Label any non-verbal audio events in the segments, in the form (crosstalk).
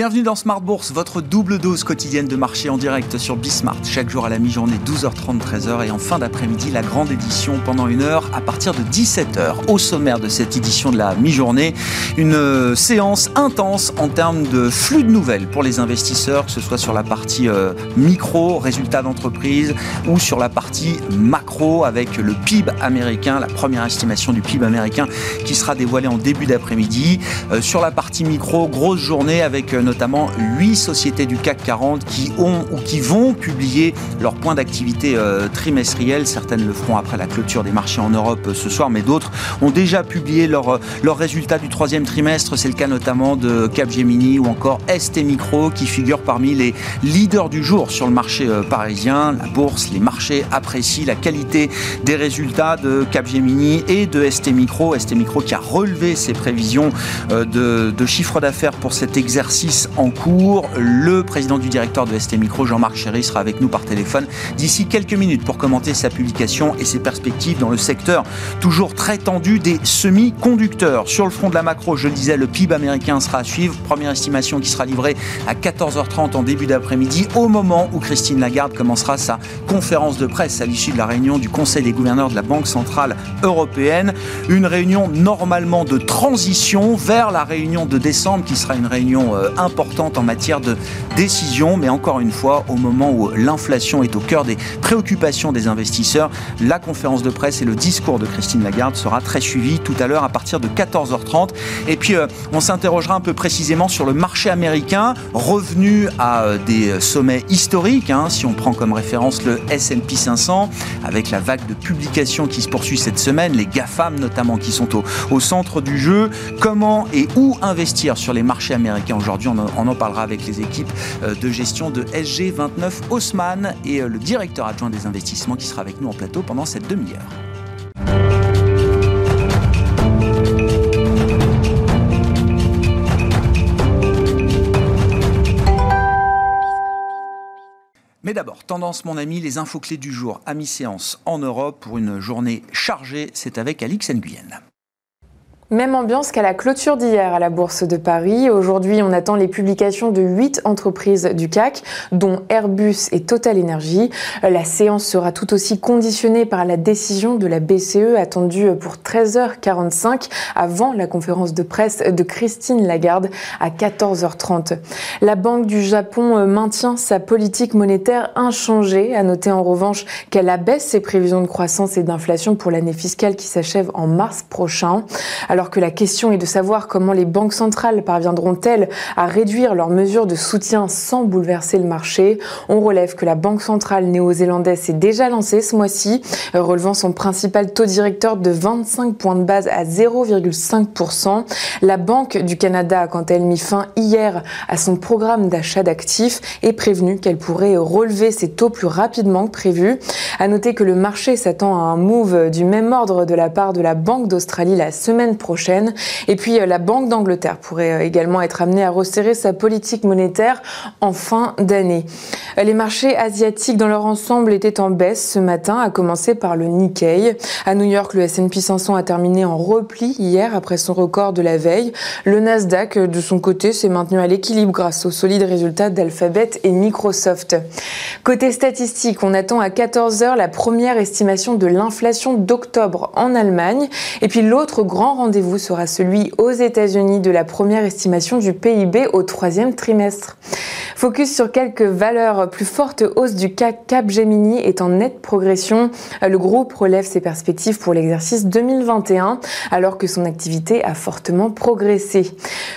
Bienvenue dans Smart Bourse, votre double dose quotidienne de marché en direct sur Bismart. Chaque jour à la mi-journée, 12h30, 13h et en fin d'après-midi, la grande édition pendant une heure à partir de 17h. Au sommaire de cette édition de la mi-journée, une euh, séance intense en termes de flux de nouvelles pour les investisseurs, que ce soit sur la partie euh, micro, résultats d'entreprise, ou sur la partie macro avec le PIB américain, la première estimation du PIB américain qui sera dévoilée en début d'après-midi. Euh, sur la partie micro, grosse journée avec notamment 8 sociétés du CAC 40 qui ont ou qui vont publier leur point d'activité euh, trimestriel. Certaines le feront après la clôture des marchés en Europe euh, ce soir, mais d'autres ont déjà publié leurs leur euh, résultats du troisième trimestre. C'est le cas notamment de Capgemini ou encore ST Micro qui figurent parmi les leaders du jour sur le marché parisien. La bourse, les marchés apprécient la qualité des résultats de Capgemini et de ST Micro. ST Micro qui a relevé ses prévisions de, de chiffre d'affaires pour cet exercice en cours. Le président du directeur de ST Micro, Jean-Marc Chéry, sera avec nous par téléphone d'ici quelques minutes pour commenter sa publication et ses perspectives dans le secteur toujours très tendu des semi-conducteurs. Sur le front de la macro, je le disais, le PIB américain sera à suivre. Première estimation qui sera livrée à 14h30 en début d'après-midi, au moment où Christine Lagarde commencera sa conférence de presse à l'issue de la réunion du Conseil des gouverneurs de la Banque Centrale Européenne. Une réunion normalement de transition vers la réunion de décembre qui sera une réunion euh, importante en matière de décision, mais encore une fois, au moment où l'inflation est au cœur des préoccupations des investisseurs, la conférence de presse et le discours de Christine Lagarde sera très suivi tout à l'heure à partir de 14h30. Et puis, euh, on s'interrogera un peu précisément sur le marché américain, revenu à euh, des sommets historiques, hein, si on prend comme référence le S&P 500, avec la vague de publications qui se poursuit cette semaine, les GAFAM notamment qui sont au, au centre du jeu. Comment et où investir sur les marchés américains aujourd'hui? On en, parlera avec les équipes euh, de gestion de SG29 Haussmann et euh, le directeur adjoint des investissements qui sera avec nous en plateau pendant cette demi-heure. Mais d'abord, tendance mon ami, les infos clés du jour à mi-séance en Europe pour une journée chargée, c'est avec Alix Nguyen. Même ambiance qu'à la clôture d'hier à la Bourse de Paris. Aujourd'hui, on attend les publications de huit entreprises du CAC, dont Airbus et Total Energy. La séance sera tout aussi conditionnée par la décision de la BCE attendue pour 13h45 avant la conférence de presse de Christine Lagarde à 14h30. La Banque du Japon maintient sa politique monétaire inchangée. À noter en revanche qu'elle abaisse ses prévisions de croissance et d'inflation pour l'année fiscale qui s'achève en mars prochain. Alors que la question est de savoir comment les banques centrales parviendront-elles à réduire leurs mesures de soutien sans bouleverser le marché. On relève que la Banque centrale néo-zélandaise s'est déjà lancée ce mois-ci, relevant son principal taux directeur de 25 points de base à 0,5%. La Banque du Canada à elle mis fin hier à son programme d'achat d'actifs et prévenu qu'elle pourrait relever ses taux plus rapidement que prévu. À noter que le marché s'attend à un move du même ordre de la part de la Banque d'Australie la semaine prochaine et puis euh, la Banque d'Angleterre pourrait euh, également être amenée à resserrer sa politique monétaire en fin d'année. Euh, les marchés asiatiques dans leur ensemble étaient en baisse ce matin, à commencer par le Nikkei. À New York, le S&P 500 a terminé en repli hier après son record de la veille. Le Nasdaq, de son côté, s'est maintenu à l'équilibre grâce aux solides résultats d'Alphabet et Microsoft. Côté statistique, on attend à 14 heures la première estimation de l'inflation d'octobre en Allemagne. Et puis l'autre grand rendez-vous vous sera celui aux États-Unis de la première estimation du PIB au troisième trimestre. Focus sur quelques valeurs plus fortes, hausse du CAC Capgemini est en nette progression. Le groupe relève ses perspectives pour l'exercice 2021 alors que son activité a fortement progressé.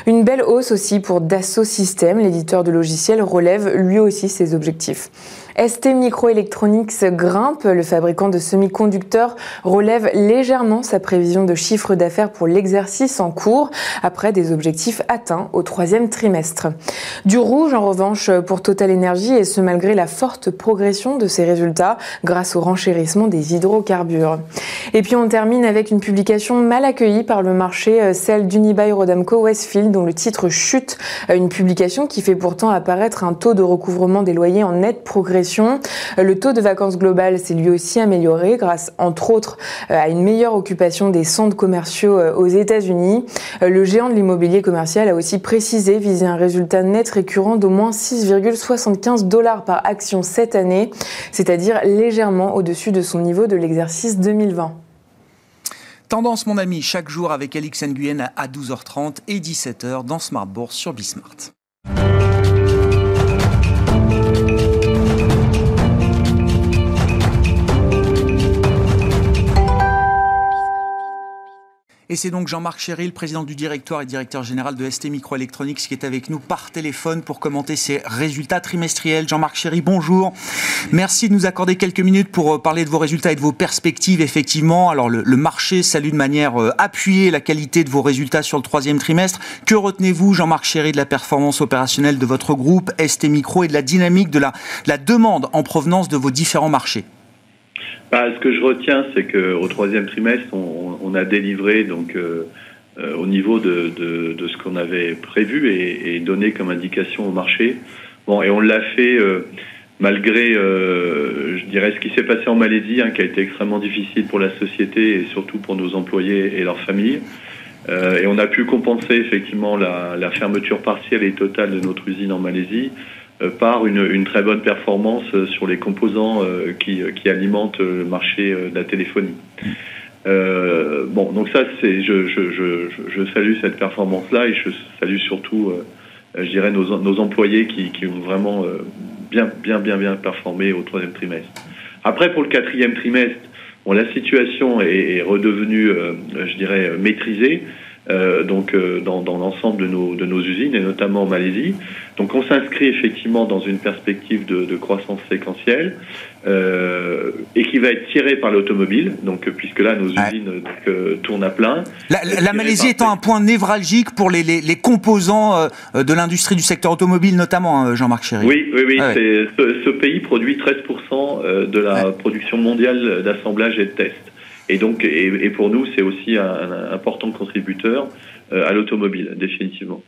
Une belle hausse aussi pour Dassault Systèmes, l'éditeur de logiciels relève lui aussi ses objectifs. ST Microelectronics grimpe. Le fabricant de semi-conducteurs relève légèrement sa prévision de chiffre d'affaires pour l'exercice en cours après des objectifs atteints au troisième trimestre. Du rouge en revanche pour Total Energy et ce malgré la forte progression de ses résultats grâce au renchérissement des hydrocarbures. Et puis on termine avec une publication mal accueillie par le marché, celle d'Unibail Rodamco Westfield dont le titre chute. Une publication qui fait pourtant apparaître un taux de recouvrement des loyers en nette progression Le taux de vacances global s'est lui aussi amélioré grâce, entre autres, à une meilleure occupation des centres commerciaux aux États-Unis. Le géant de l'immobilier commercial a aussi précisé viser un résultat net récurrent d'au moins 6,75 dollars par action cette année, c'est-à-dire légèrement au-dessus de son niveau de l'exercice 2020. Tendance, mon ami, chaque jour avec Alix Nguyen à 12h30 et 17h dans Smart Bourse sur Bismart. Et c'est donc Jean-Marc Chéry, le président du directoire et directeur général de ST Microelectronics, qui est avec nous par téléphone pour commenter ses résultats trimestriels. Jean-Marc Chéry, bonjour. Merci de nous accorder quelques minutes pour euh, parler de vos résultats et de vos perspectives. Effectivement, alors le, marché salue de manière euh, appuyée la qualité de vos résultats sur le troisième trimestre. Que retenez-vous, Jean-Marc Chéry, de la performance opérationnelle de votre groupe ST Micro et de la dynamique de la demande en provenance de vos différents marchés? Bah, ce que je retiens, c'est qu'au troisième trimestre, on, a délivré donc euh, euh, au niveau de, ce qu'on avait prévu et, donné comme indication au marché. Bon, et on l'a fait euh, malgré, je dirais, ce qui s'est passé en Malaisie, hein, qui a été extrêmement difficile pour la société et surtout pour nos employés et leurs familles. et on a pu compenser effectivement la, fermeture partielle et totale de notre usine en Malaisie par une, très bonne performance euh, sur les composants euh, qui, alimentent le marché de la téléphonie. bon, donc ça, c'est, je, salue cette performance-là et je salue surtout, je dirais, nos, employés qui, ont vraiment bien, bien, bien, bien performé au troisième trimestre. Après, pour le quatrième trimestre, bon, la situation est, est redevenue, je dirais, maîtrisée. Euh, donc euh, dans, dans l'ensemble de nos, de nos usines et notamment en Malaisie. Donc on s'inscrit effectivement dans une perspective de, de croissance séquentielle euh, et qui va être tirée par l'automobile, donc puisque là nos usines donc, euh, tournent à plein. La, la, Malaisie étant un point névralgique pour les, les, les composants de l'industrie du secteur automobile notamment, hein, Jean-Marc Chéry. Oui, oui, oui. Ah ce, ce, pays produit 13% de la production mondiale d'assemblage et de test. Et donc, et, pour nous, c'est aussi un, important contributeur euh, à l'automobile, définitivement.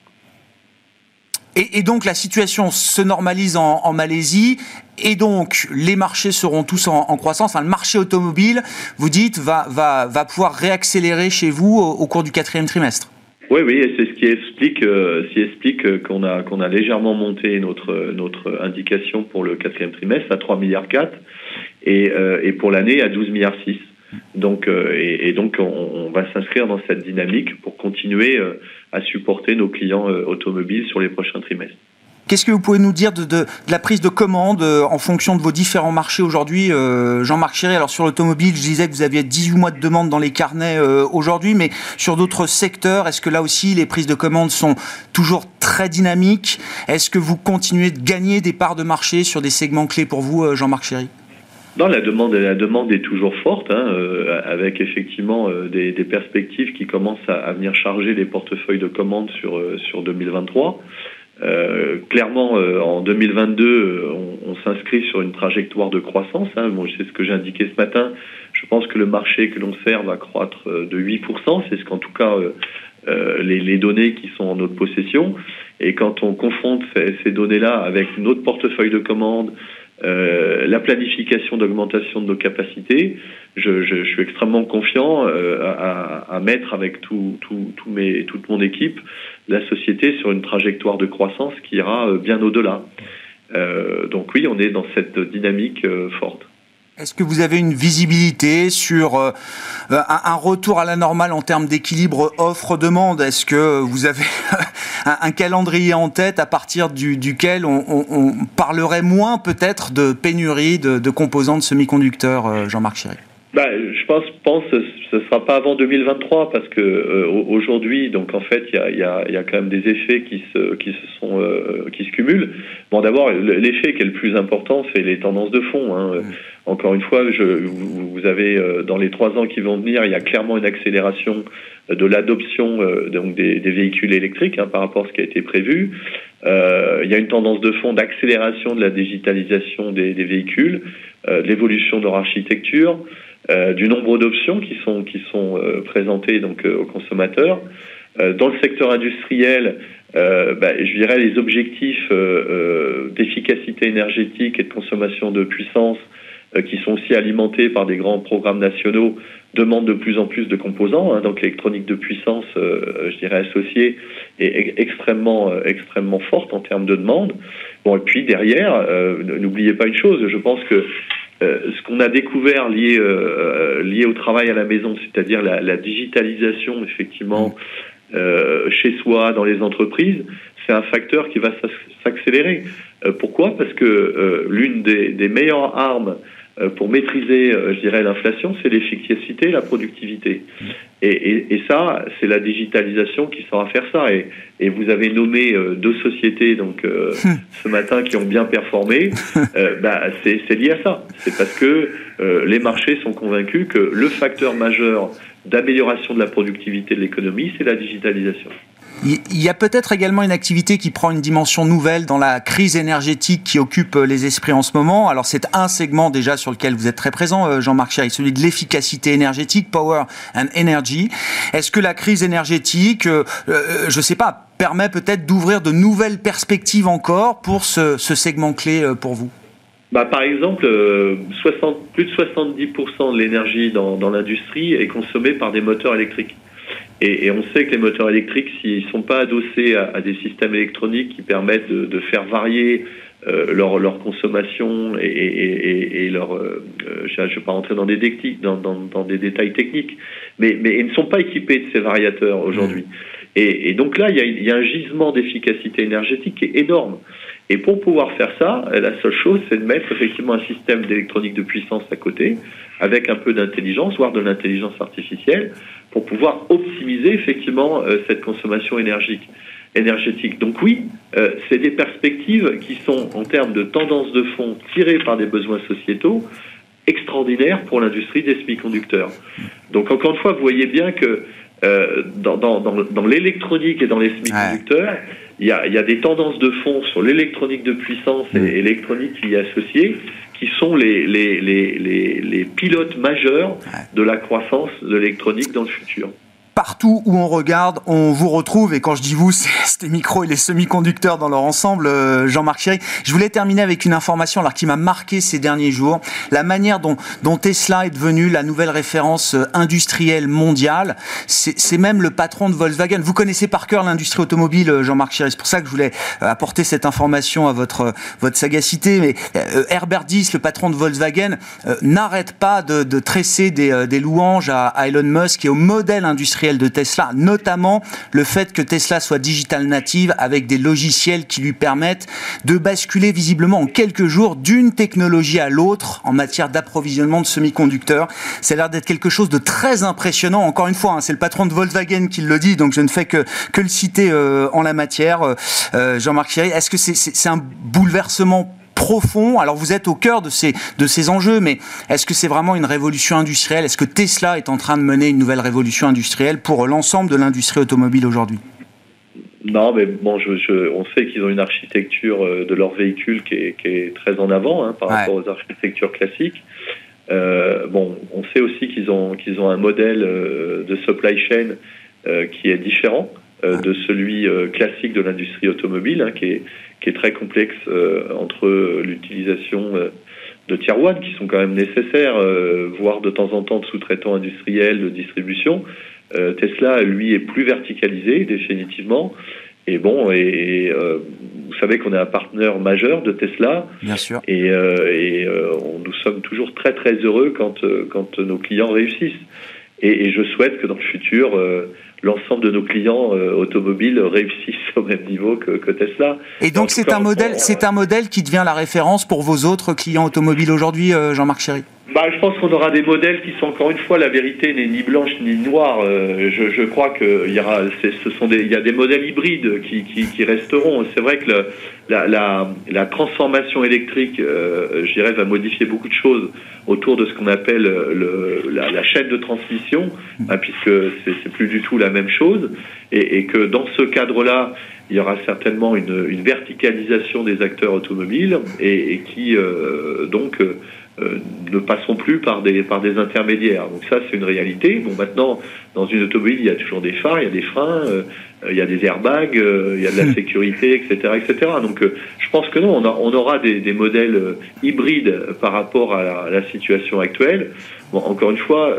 Et, donc la situation se normalise en, Malaisie et donc les marchés seront tous en, croissance. le marché automobile, vous dites, va, va, va pouvoir réaccélérer chez vous au, cours du quatrième trimestre. Oui, oui, et c'est ce qui explique, euh, ce qui explique euh, qu'on a qu'on a légèrement monté notre notre indication pour le quatrième trimestre à 3 milliards 4 et, et pour l'année à 12 milliards 6. Donc, euh, et, donc, on, va s'inscrire dans cette dynamique pour continuer euh, à supporter nos clients euh, automobiles sur les prochains trimestres. Qu'est-ce que vous pouvez nous dire de, la prise de commande en fonction de vos différents marchés aujourd'hui Jean-Marc Chéry, alors sur l'automobile, je disais que vous aviez 18 mois de demande dans les carnets aujourd'hui, mais sur d'autres secteurs, est-ce que là aussi les prises de commande sont toujours très dynamiques? Est-ce que vous continuez de gagner des parts de marché sur des segments clés pour vous, Jean-Marc Chéry non, la demande, la demande est toujours forte, hein, euh, avec effectivement euh, des, des, perspectives qui commencent à, à, venir charger les portefeuilles de commandes sur, euh, sur 2023. Euh, clairement, en 2022, on, on s'inscrit sur une trajectoire de croissance. Hein. Bon, c'est ce que j'ai indiqué ce matin. Je pense que le marché que l'on sert va croître de 8%. C'est ce qu'en tout cas les, les, données qui sont en notre possession. Et quand on confronte ces, ces données-là avec notre portefeuille de commandes, euh, la planification d'augmentation de nos capacités, je, suis extrêmement confiant euh, à, mettre avec tout, tout, tout mes, toute mon équipe la société sur une trajectoire de croissance qui ira euh, bien au-delà. Donc oui, on est dans cette dynamique forte. Est-ce que vous avez une visibilité sur euh, un, retour à la normale en termes d'équilibre offre-demande? Est-ce que vous avez (laughs) un, calendrier en tête à partir duquel on, parlerait moins peut-être de pénurie de, composants de semi-conducteurs, euh, Jean-Marc Chéry bah, je pense, pense que ce ne sera pas avant 2023 parce que euh, aujourd'hui, donc en fait, il y a, y, a, y a, quand même des effets qui se, qui se sont, qui se cumulent. Bon, d'abord, l'effet qui est le plus important, c'est les tendances de fond. Hein. Mmh. Encore une fois, je, vous avez euh, dans les trois ans qui vont venir, il y a clairement une accélération euh, de l'adoption euh, donc des, des, véhicules électriques hein, par rapport à ce qui a été prévu. Euh, il y a une tendance de fond d'accélération de la digitalisation des, des véhicules, euh, de l'évolution de leur architecture, euh, du nombre d'options qui sont qui sont présentées donc aux consommateurs. dans le secteur industriel, bah, je dirais, les objectifs d'efficacité énergétique et de consommation de puissance qui sont aussi alimentés par des grands programmes nationaux demande de plus en plus de composants. Hein, donc l'électronique de puissance, euh, je dirais associée, est extrêmement, euh, extrêmement forte en termes de demande. Bon, et puis derrière, euh, n'oubliez pas une chose, je pense que ce qu'on a découvert lié, lié au travail à la maison, c'est-à-dire la, la, digitalisation effectivement chez soi, dans les entreprises, c'est un facteur qui va s'accélérer. pourquoi? Parce que l'une des, des meilleures armes euh, pour maîtriser, euh, je dirais, l'inflation, c'est l'efficacité, la productivité. Et, et, et ça, c'est la digitalisation qui saura faire ça. Et, et vous avez nommé euh, deux sociétés donc hum. (laughs) ce matin qui ont bien performé. bah, c'est lié à ça. C'est parce que les marchés sont convaincus que le facteur majeur d'amélioration de la productivité de l'économie, c'est la digitalisation. Il y a peut-être également une activité qui prend une dimension nouvelle dans la crise énergétique qui occupe euh, les esprits en ce moment. Alors c'est un segment déjà sur lequel vous êtes très présent, euh, Jean-Marc Chéry, celui de l'efficacité énergétique, Power and Energy. Est-ce que la crise énergétique, euh, je ne sais pas, permet peut-être d'ouvrir de nouvelles perspectives encore pour ce, segment clé pour vous? Bah, par exemple, 60, plus de 70% de l'énergie dans l'industrie est consommée par des moteurs électriques. Et, on sait que les moteurs électriques, s'ils ne sont pas adossés à, des systèmes électroniques qui permettent de, faire varier euh, leur, leur, consommation et, leur, euh, je ne vais pas rentrer dans des, dans, dans, des détails techniques, mais, mais, ils ne sont pas équipés de ces variateurs aujourd'hui. Mmh. Et, donc là, il y a, il y a un gisement d'efficacité énergétique qui est énorme. Et pour pouvoir faire ça, la seule chose, c'est de mettre effectivement un système d'électronique de puissance à côté, avec un peu d'intelligence, voire de l'intelligence artificielle, pour pouvoir optimiser effectivement euh, cette consommation énergique. énergétique. Donc oui, euh, c'est des perspectives qui sont en termes de tendance de fond tirées par des besoins sociétaux extraordinaires pour l'industrie des semi-conducteurs. Donc encore une fois, vous voyez bien que euh, dans, dans, dans, l'électronique et dans les semi-conducteurs, il y, a, y, a, des tendances de fond sur l'électronique de puissance et l'électronique qui y est associée qui sont les, les, les, les, pilotes majeurs de la croissance de l'électronique dans le futur partout où on regarde, on vous retrouve. Et quand je dis vous, (laughs) c'est les micros et les semi-conducteurs dans leur ensemble, euh, Jean-Marc Chéry. Je voulais terminer avec une information alors qui m'a marqué ces derniers jours. La manière dont, dont Tesla est devenue la nouvelle référence euh, industrielle mondiale, c'est même le patron de Volkswagen. Vous connaissez par cœur l'industrie automobile, euh, Jean-Marc Chéry. C'est pour ça que je voulais apporter cette information à votre, votre sagacité. Mais Herbert Diess, le patron de Volkswagen, n'arrête pas de, de tresser des, des louanges à Elon Musk et au modèle industriel de Tesla, notamment le fait que Tesla soit digital native avec des logiciels qui lui permettent de basculer visiblement en quelques jours d'une technologie à l'autre en matière d'approvisionnement de semi-conducteurs. Ça a l'air d'être quelque chose de très impressionnant. Encore une fois, hein, c'est le patron de Volkswagen qui le dit, donc je ne fais que, que le citer euh, en la matière. Euh, Jean-Marc Thierry, est-ce que c'est un bouleversement profond. Alors vous êtes au cœur de ces, de ces enjeux, mais est-ce que c'est vraiment une révolution industrielle? Est-ce que Tesla est en train de mener une nouvelle révolution industrielle pour l'ensemble de l'industrie automobile aujourd'hui? Non, mais bon, je, on sait qu'ils ont une architecture euh, de leur véhicule qui est, très en avant hein, par rapport aux architectures classiques. Euh, bon, on sait aussi qu'ils ont qu'ils ont un modèle euh, de supply chain qui est différent de celui classique de l'industrie automobile, hein, qui est qui est très complexe euh, entre l'utilisation euh, de tier one qui sont quand même nécessaires, euh, voire de temps en temps de sous-traitants industriels de distribution. Tesla, lui, est plus verticalisé définitivement. Et bon, et, vous savez qu'on est un partenaire majeur de Tesla. Bien sûr. Et, et nous sommes toujours très très heureux quand quand nos clients réussissent. Et, et, je souhaite que dans le futur, l'ensemble de nos clients euh, automobiles réussissent au même niveau que, Tesla. Et donc c'est un modèle, c'est un modèle qui devient la référence pour vos autres clients automobiles aujourd'hui, euh, Jean-Marc Chéry? Bah, je pense qu'on aura des modèles qui sont encore une fois la vérité n'est ni blanche ni noire. Euh, je, je, crois qu'il y aura, ce sont des, il y a des modèles hybrides qui, qui, qui resteront. C'est vrai que la, la, la, transformation électrique, euh, je dirais, va modifier beaucoup de choses autour de ce qu'on appelle le, la, la, chaîne de transmission, hein, puisque c'est plus du tout la même chose, et, et que dans ce cadre-là, il y aura certainement une, une verticalisation des acteurs automobiles et, et qui euh, donc ne passons plus par des, par des intermédiaires. Donc ça, c'est une réalité. Bon, maintenant, dans une automobile, il y a toujours des phares, il y a des freins, il y a des airbags, il y a de la (laughs) sécurité, etc., etc. Donc, je pense que non, on, aura des, des, modèles hybrides par rapport à la, situation actuelle. Bon, encore une fois,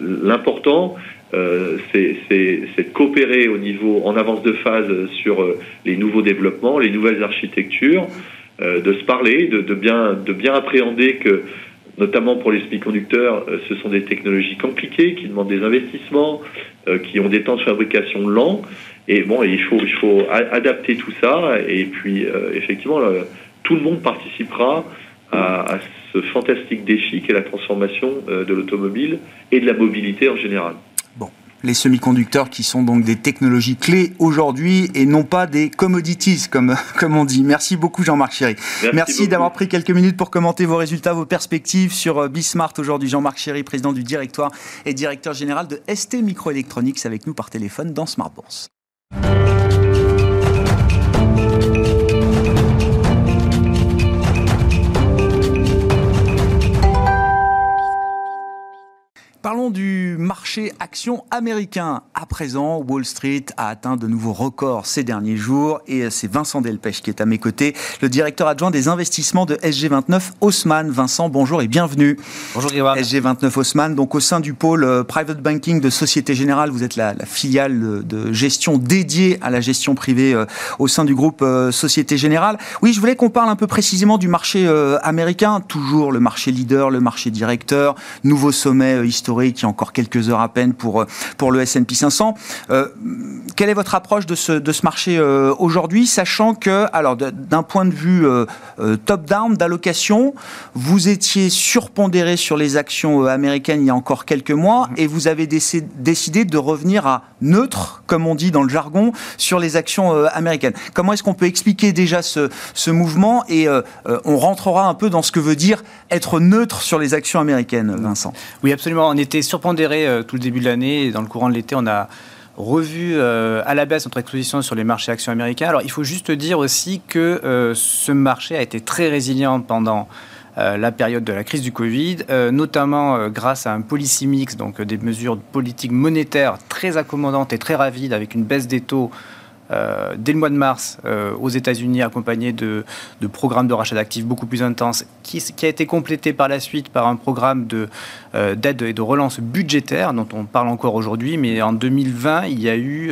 l'important, euh, c'est de coopérer au niveau en avance de phase sur euh, les nouveaux développements, les nouvelles architectures, euh, de se parler, de, bien, de bien appréhender que, notamment pour les semi-conducteurs, ce sont des technologies compliquées qui demandent des investissements, qui ont des temps de fabrication lents. Et bon, il faut, il faut adapter tout ça. Et puis, effectivement, tout le monde participera à, à ce fantastique défi qu'est la transformation de l'automobile et de la mobilité en général les semi-conducteurs qui sont donc des technologies clés aujourd'hui et non pas des commodities comme, (laughs) comme on dit. Merci beaucoup Jean-Marc Chéry. Merci, d'avoir pris quelques minutes pour commenter vos résultats, vos perspectives sur euh, Bismart aujourd'hui. Jean-Marc Chéry, président du directoire et directeur général de ST Microelectronics avec nous par téléphone dans Smart Bourse. Parlons du marché action américain. À présent, Wall Street a atteint de nouveaux records ces derniers jours et c'est Vincent Delpech qui est à mes côtés, le directeur adjoint des investissements de SG29 Haussmann. Vincent, bonjour et bienvenue. Bonjour Grégoire. SG29 Haussmann, donc au sein du pôle euh, Private Banking de Société Générale, vous êtes la, filiale de gestion dédiée à la gestion privée euh, au sein du groupe euh, Société Générale. Oui, je voulais qu'on parle un peu précisément du marché américain, toujours le marché leader, le marché directeur, nouveau sommet historique qui a encore quelques heures à peine pour, euh, pour le S&P 500. Euh, quelle est votre approche de ce, de ce marché euh, aujourd'hui, sachant que, alors d'un point de vue top-down d'allocation, vous étiez surpondéré sur les actions américaines il y a encore quelques mois et vous avez décidé de revenir à neutre, comme on dit dans le jargon, sur les actions américaines. Comment est-ce qu'on peut expliquer déjà ce, ce mouvement et on rentrera un peu dans ce que veut dire être neutre sur les actions américaines, Vincent? Oui, absolument on était surpondéré euh, tout le début de l'année et dans le courant de l'été, on a revu euh, à la baisse notre exposition sur les marchés actions américains. Alors il faut juste dire aussi que euh, ce marché a été très résilient pendant la période de la crise du Covid, notamment grâce à un policy mix, donc des mesures politiques monétaires très accommodantes et très ravides avec une baisse des taux euh, dès le mois de mars euh, aux États-Unis, accompagné de, programmes de rachat d'actifs beaucoup plus intenses, qui, a été complété par la suite par un programme euh, d'aide et de relance budgétaire dont on parle encore aujourd'hui. Mais en 2020, il y a eu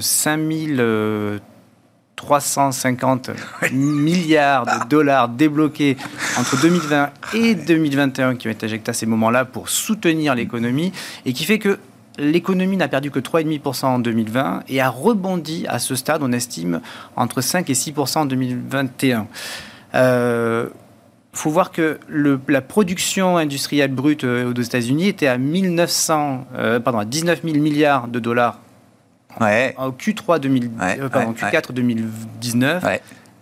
5350 (laughs) milliards de dollars débloqués entre 2020 et 2021 qui ont été injectés à ces moments-là pour soutenir l'économie et qui fait que l'économie n'a perdu que 3,5% en 2020 et a rebondi à ce stade, on estime, entre 5 et 6% en 2021. Il euh, faut voir que le, la production industrielle brute euh, aux États-Unis était à 1900, euh, pardon, 19 000 milliards de dollars ouais. en Q3 2000, pardon, Q4 2019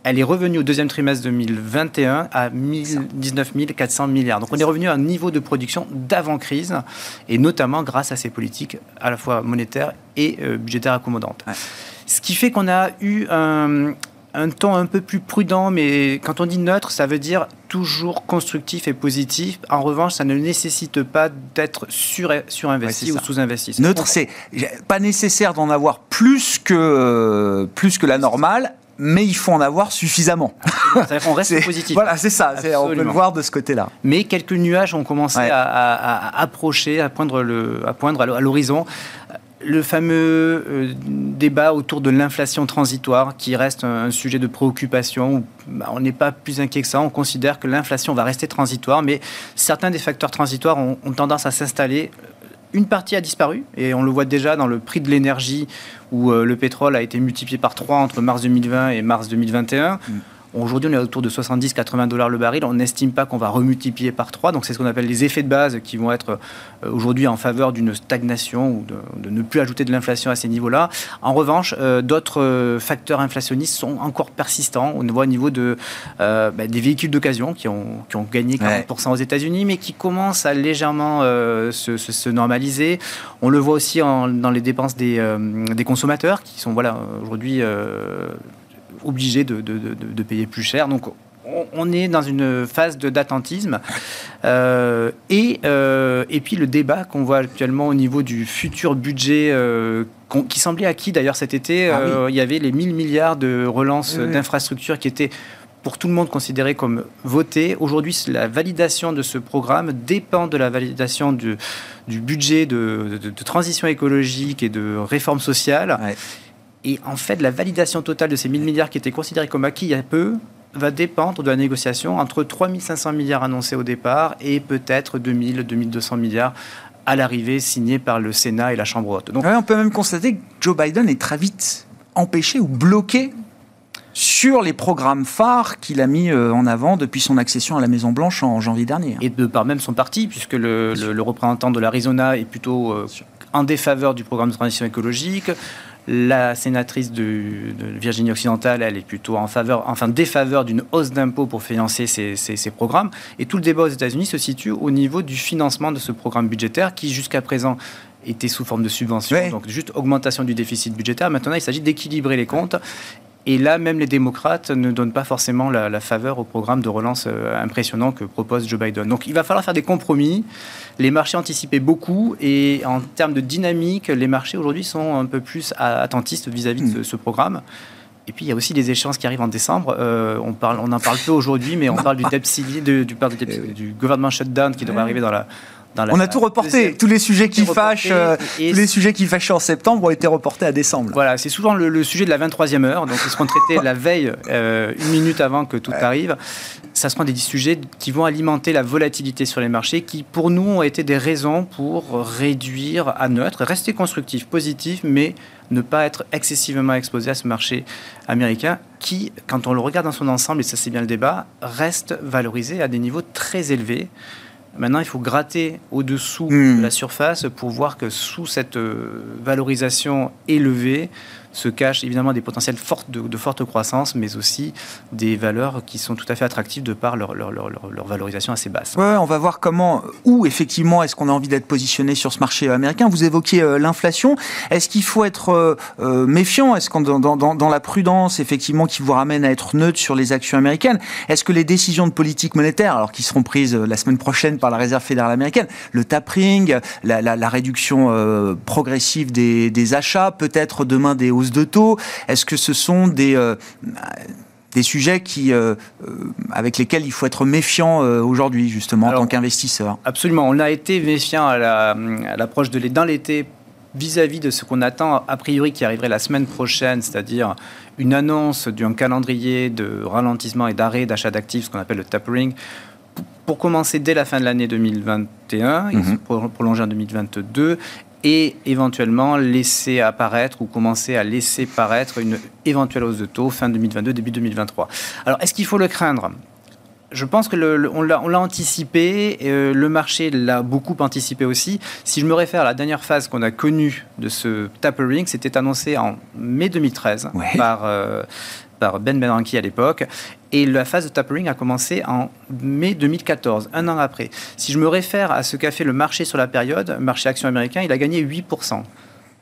elle est revenue au deuxième trimestre 2021 à 19 400 milliards. Donc on est revenu à un niveau de production d'avant-crise, et notamment grâce à ces politiques à la fois monétaires et euh, budgétaires accommodantes. Ce qui fait qu'on a eu un, un ton un peu plus prudent, mais quand on dit neutre, ça veut dire toujours constructif et positif. En revanche, ça ne nécessite pas d'être sur, surinvesti ou sous-investi. Neutre, c'est pas nécessaire d'en avoir plus que, plus que la normale, mais il faut en avoir suffisamment. On reste (laughs) positif. Voilà, c'est ça. On peut le voir de ce côté-là. Mais quelques nuages ont commencé à, approcher, à poindre, le, à, poindre à l'horizon. Le fameux euh, débat autour de l'inflation transitoire, qui reste un, sujet de préoccupation, bah, on n'est pas plus inquiet que ça. On considère que l'inflation va rester transitoire, mais certains des facteurs transitoires ont tendance à s'installer une partie a disparu, et on le voit déjà dans le prix de l'énergie, où euh, le pétrole a été multiplié par 3 entre mars 2020 et mars 2021. Aujourd'hui, on est autour de 70-80 dollars le baril. On n'estime pas qu'on va remultiplier par 3. Donc, c'est ce qu'on appelle les effets de base qui vont être euh, aujourd'hui en faveur d'une stagnation ou de, ne plus ajouter de l'inflation à ces niveaux-là. En revanche, euh, d'autres euh, facteurs inflationnistes sont encore persistants. On voit au niveau de, bah, des véhicules d'occasion qui ont, qui ont gagné 40% aux États-Unis, mais qui commencent à légèrement se, se, normaliser. On le voit aussi en, dans les dépenses des, des consommateurs qui sont voilà, aujourd'hui obligés de, de, de, payer plus cher. Donc on est dans une phase d'attentisme. Euh, et, euh, et puis le débat qu'on voit actuellement au niveau du futur budget euh, qui semblait acquis d'ailleurs cet été, ah il y avait les 1000 milliards de relance d'infrastructures qui étaient pour tout le monde considérés comme votés. Aujourd'hui, la validation de ce programme dépend de la validation du, du budget de, transition écologique et de réforme sociale. Et en fait, la validation totale de ces 1000 milliards qui étaient considérés comme acquis il y a peu va dépendre de la négociation entre 3500 milliards annoncés au départ et peut-être 2000, 2200 milliards à l'arrivée signés par le Sénat et la Chambre haute. Donc, on peut même constater que Joe Biden est très vite empêché ou bloqué sur les programmes phares qu'il a mis euh, en avant depuis son accession à la Maison Blanche en janvier dernier. Et de par même son parti, puisque le, représentant de l'Arizona est plutôt euh, en défaveur du programme de transition écologique. La sénatrice de, Virginie occidentale, elle est plutôt en faveur, enfin défaveur d'une hausse d'impôts pour financer ces, programmes. Et tout le débat aux États-Unis se situe au niveau du financement de ce programme budgétaire qui, jusqu'à présent, était sous forme de subvention, donc juste augmentation du déficit budgétaire. Maintenant, il s'agit d'équilibrer les comptes et là, même les démocrates ne donnent pas forcément la, faveur au programme de relance euh, impressionnant que propose Joe Biden. Donc il va falloir faire des compromis. Les marchés anticipaient beaucoup et en termes de dynamique, les marchés aujourd'hui sont un peu plus attentistes vis-à-vis de ce, programme. Et puis il y a aussi des échéances qui arrivent en décembre. Euh, on, parle, on en parle peu aujourd'hui, mais on parle du, du, du, du, gouvernement shutdown qui devrait arriver dans la, on a tout reporté. Tous les sujets qui fâchent, euh, tous les sujets qui fâchaient en septembre ont été reportés à décembre. Voilà, c'est souvent le, sujet de la 23e heure. Donc, ils seront traités (laughs) la veille, euh, une minute avant que tout arrive. Ça sera des sujets qui vont alimenter la volatilité sur les marchés, qui pour nous ont été des raisons pour réduire à neutre, rester constructif, positif, mais ne pas être excessivement exposé à ce marché américain qui, quand on le regarde dans son ensemble, et ça c'est bien le débat, reste valorisé à des niveaux très élevés. Maintenant, il faut gratter au-dessous hmm. de la surface pour voir que sous cette euh, valorisation élevée, se cachent évidemment des potentiels fortes de, forte croissance, mais aussi des valeurs qui sont tout à fait attractives de par leur, valorisation assez basse. Ouais, on va voir comment, où effectivement est-ce qu'on a envie d'être positionné sur ce marché américain. Vous évoquiez euh, l'inflation. Est-ce qu'il faut être euh, euh, méfiant? Est-ce qu'on dans, la prudence effectivement qui vous ramène à être neutre sur les actions américaines Est-ce que les décisions de politique monétaire, alors qui seront prises la semaine prochaine par la Réserve fédérale américaine, le tapering, la, la, réduction progressive des achats, peut-être demain des hausses de taux Est-ce que ce sont des euh, des sujets qui, euh, euh, avec lesquels il faut être méfiant aujourd'hui, justement, en tant qu'investisseur? Absolument. On a été méfiant à l'approche de dans l'été vis-à-vis de ce qu'on attend a priori qui arriverait la semaine prochaine, c'est-à-dire une annonce d'un calendrier de ralentissement et d'arrêt d'achat d'actifs, ce qu'on appelle le tapering, pour commencer dès la fin de l'année 2021 et mhm. se prolonger en 2022 et éventuellement laisser apparaître ou commencer à laisser paraître une éventuelle hausse de taux fin 2022, début 2023. Alors, est-ce qu'il faut le craindre? Je pense que le, on l'a anticipé, euh, le marché l'a beaucoup anticipé aussi. Si je me réfère à la dernière phase qu'on a connue de ce tapering, c'était annoncé en mai 2013 par euh, par Ben Bernanke à l'époque. Et la phase de tapering a commencé en mai 2014, un an après. Si je me réfère à ce qu'a fait le marché sur la période, marché action américain, il a gagné 8%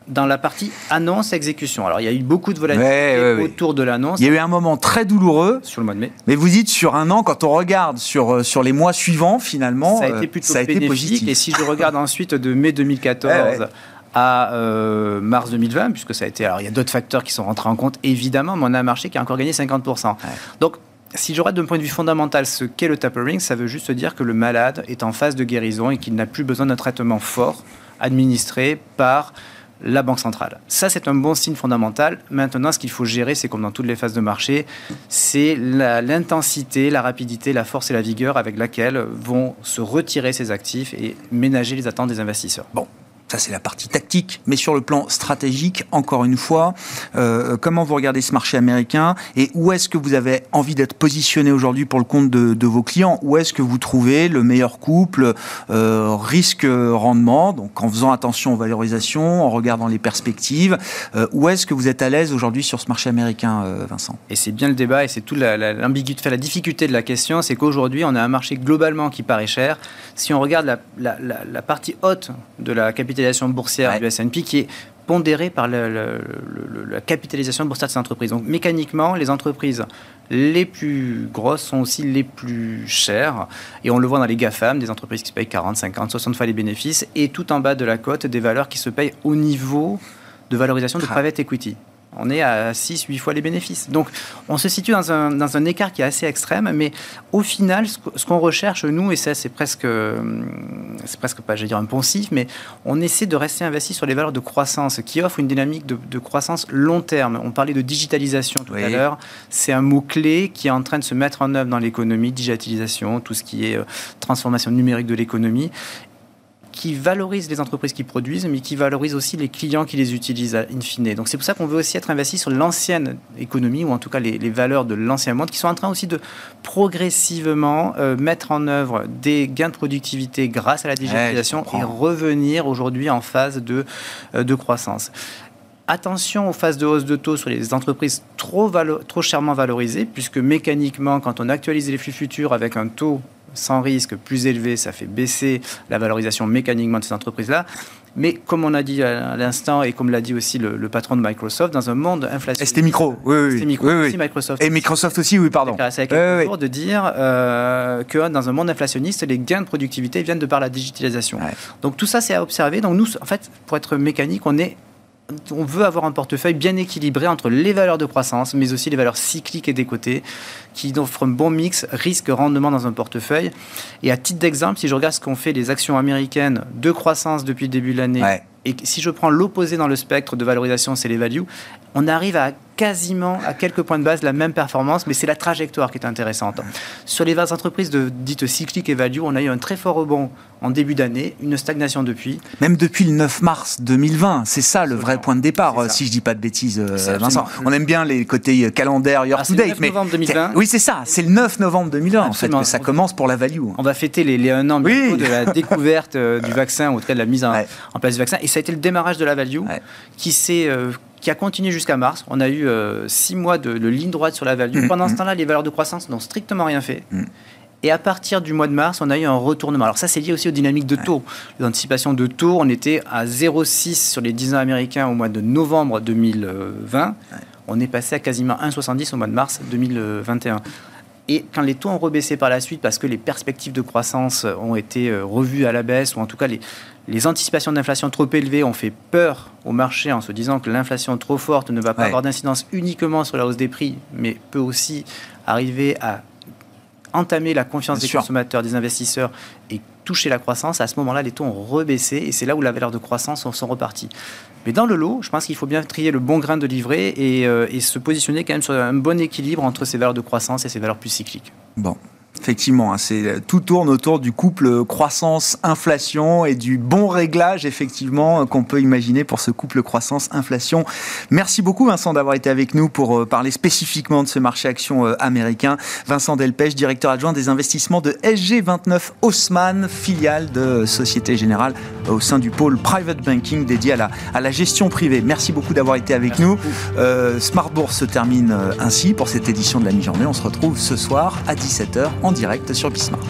dans la partie annonce-exécution. Alors, il y a eu beaucoup de volatilité autour de l'annonce. Il y a eu un moment très douloureux. Sur le mois de mai. Mais vous dites sur un an, quand on regarde sur, euh, sur les mois suivants, finalement, ça a été plutôt bénéfique. positif. Et si je regarde (laughs) ensuite de mai 2014 à euh, mars 2020, puisque ça a été. Alors, il y a d'autres facteurs qui sont rentrés en compte, évidemment, mais on a un marché qui a encore gagné 50%. Donc, si je regarde d'un point de vue fondamental ce qu'est le tapering, ça veut juste dire que le malade est en phase de guérison et qu'il n'a plus besoin d'un traitement fort administré par la Banque centrale. Ça, c'est un bon signe fondamental. Maintenant, ce qu'il faut gérer, c'est comme dans toutes les phases de marché, c'est l'intensité, la, la, rapidité, la force et la vigueur avec laquelle vont se retirer ces actifs et ménager les attentes des investisseurs. Bon, ça, c'est la partie tactique. Mais sur le plan stratégique, encore une fois, euh, comment vous regardez ce marché américain et où est-ce que vous avez envie d'être positionné aujourd'hui pour le compte de, vos clients? Où est-ce que vous trouvez le meilleur couple euh, risque-rendement Donc, en faisant attention aux valorisations, en regardant les perspectives, euh, où est-ce que vous êtes à l'aise aujourd'hui sur ce marché américain, Vincent? Et c'est bien le débat et c'est toute l'ambiguïté, la, la, difficulté de la question, c'est qu'aujourd'hui, on a un marché globalement qui paraît cher. Si on regarde la, la partie haute de la capitalisation boursière du S&P qui est pondéré par la capitalisation boursière de ces entreprises. Donc mécaniquement, les entreprises les plus grosses sont aussi les plus chères. Et on le voit dans les GAFAM, des entreprises qui se payent 40, 50, 60 fois les bénéfices. Et tout en bas de la cote, des valeurs qui se payent au niveau de valorisation de private equity on est à 6-8 fois les bénéfices. Donc on se situe dans un, dans un, écart qui est assez extrême, mais au final, ce qu'on recherche, nous, et ça c'est presque, c'est presque pas, dire un poncif, mais on essaie de rester investi sur les valeurs de croissance qui offrent une dynamique de, croissance long terme. On parlait de digitalisation tout à l'heure, c'est un mot-clé qui est en train de se mettre en œuvre dans l'économie, digitalisation, tout ce qui est euh, transformation numérique de l'économie qui valorise les entreprises qui produisent, mais qui valorise aussi les clients qui les utilisent in fine. Donc c'est pour ça qu'on veut aussi être investi sur l'ancienne économie, ou en tout cas les, valeurs de l'ancien monde, qui sont en train aussi de progressivement euh, mettre en œuvre des gains de productivité grâce à la digitalisation et revenir aujourd'hui en phase de, euh, de croissance. Attention aux phases de hausse de taux sur les entreprises trop, trop chèrement valorisées, puisque mécaniquement, quand on actualise les flux futurs avec un taux sans risque plus élevé, ça fait baisser la valorisation mécaniquement de ces entreprises-là. Mais comme on a dit à l'instant, et comme l'a dit aussi le, patron de Microsoft, dans un monde inflationniste... C'était micro, oui, oui. Micro, oui, Aussi Microsoft. Et Microsoft aussi, oui, pardon. C'est oui, de dire euh, que dans un monde inflationniste, les gains de productivité viennent de par la digitalisation. Donc tout ça, c'est à observer. Donc nous, en fait, pour être mécanique, on est on veut avoir un portefeuille bien équilibré entre les valeurs de croissance, mais aussi les valeurs cycliques et décotées, qui offrent un bon mix risque-rendement dans un portefeuille. Et à titre d'exemple, si je regarde ce qu'ont fait les actions américaines de croissance depuis le début de l'année, et si je prends l'opposé dans le spectre de valorisation, c'est les values, on arrive à quasiment à quelques points de base la même performance, mais c'est la trajectoire qui est intéressante. Sur les entreprises de, dites cycliques et value, on a eu un très fort rebond en début d'année, une stagnation depuis. Même depuis le 9 mars 2020, c'est ça le vrai point de départ, si je dis pas de bêtises, euh, Vincent. On aime bien les côtés calendaire, year ah, to date, mais novembre 2020. oui, c'est ça, c'est le 9 novembre 2020 en fait que ça commence pour la value. On va fêter les, les un an de la (laughs) découverte euh, du vaccin, ou de la mise en, place du vaccin, et ça a été le démarrage de la value qui s'est qui a continué jusqu'à mars. On a eu euh, six mois de, ligne droite sur la value. Mm. Pendant ce mm. temps-là, les valeurs de croissance n'ont strictement rien fait. Mm. Et à partir du mois de mars, on a eu un retournement. Alors ça, c'est lié aussi aux dynamiques de taux. Les anticipations de taux, on était à 0,6 sur les 10 ans américains au mois de novembre 2020. On est passé à quasiment 1,70 au mois de mars 2021. Et quand les taux ont rebaissé par la suite, parce que les perspectives de croissance ont été euh, revues à la baisse, ou en tout cas les, les anticipations d'inflation trop élevées ont fait peur au marché en se disant que l'inflation trop forte ne va pas avoir d'incidence uniquement sur la hausse des prix, mais peut aussi arriver à entamer la confiance des consommateurs, des investisseurs et toucher la croissance. À ce moment-là, les taux ont rebaissé et c'est là où la valeur de croissance sont repartis. Mais dans le lot, je pense qu'il faut bien trier le bon grain de livret et, euh, et se positionner quand même sur un bon équilibre entre ces valeurs de croissance et ces valeurs plus cycliques. Bon, Effectivement, hein, c'est tout tourne autour du couple croissance-inflation et du bon réglage effectivement qu'on peut imaginer pour ce couple croissance-inflation. Merci beaucoup Vincent d'avoir été avec nous pour euh, parler spécifiquement de ce marché action euh, américain. Vincent Delpech, directeur adjoint des investissements de SG29 Haussmann, filiale de Société Générale au sein du pôle private banking dédié à la, à la gestion privée. Merci beaucoup d'avoir été avec nous. Euh, Smart Bourse se termine ainsi pour cette édition de la mi-journée. On se retrouve ce soir à 17h en direct sur Bismart.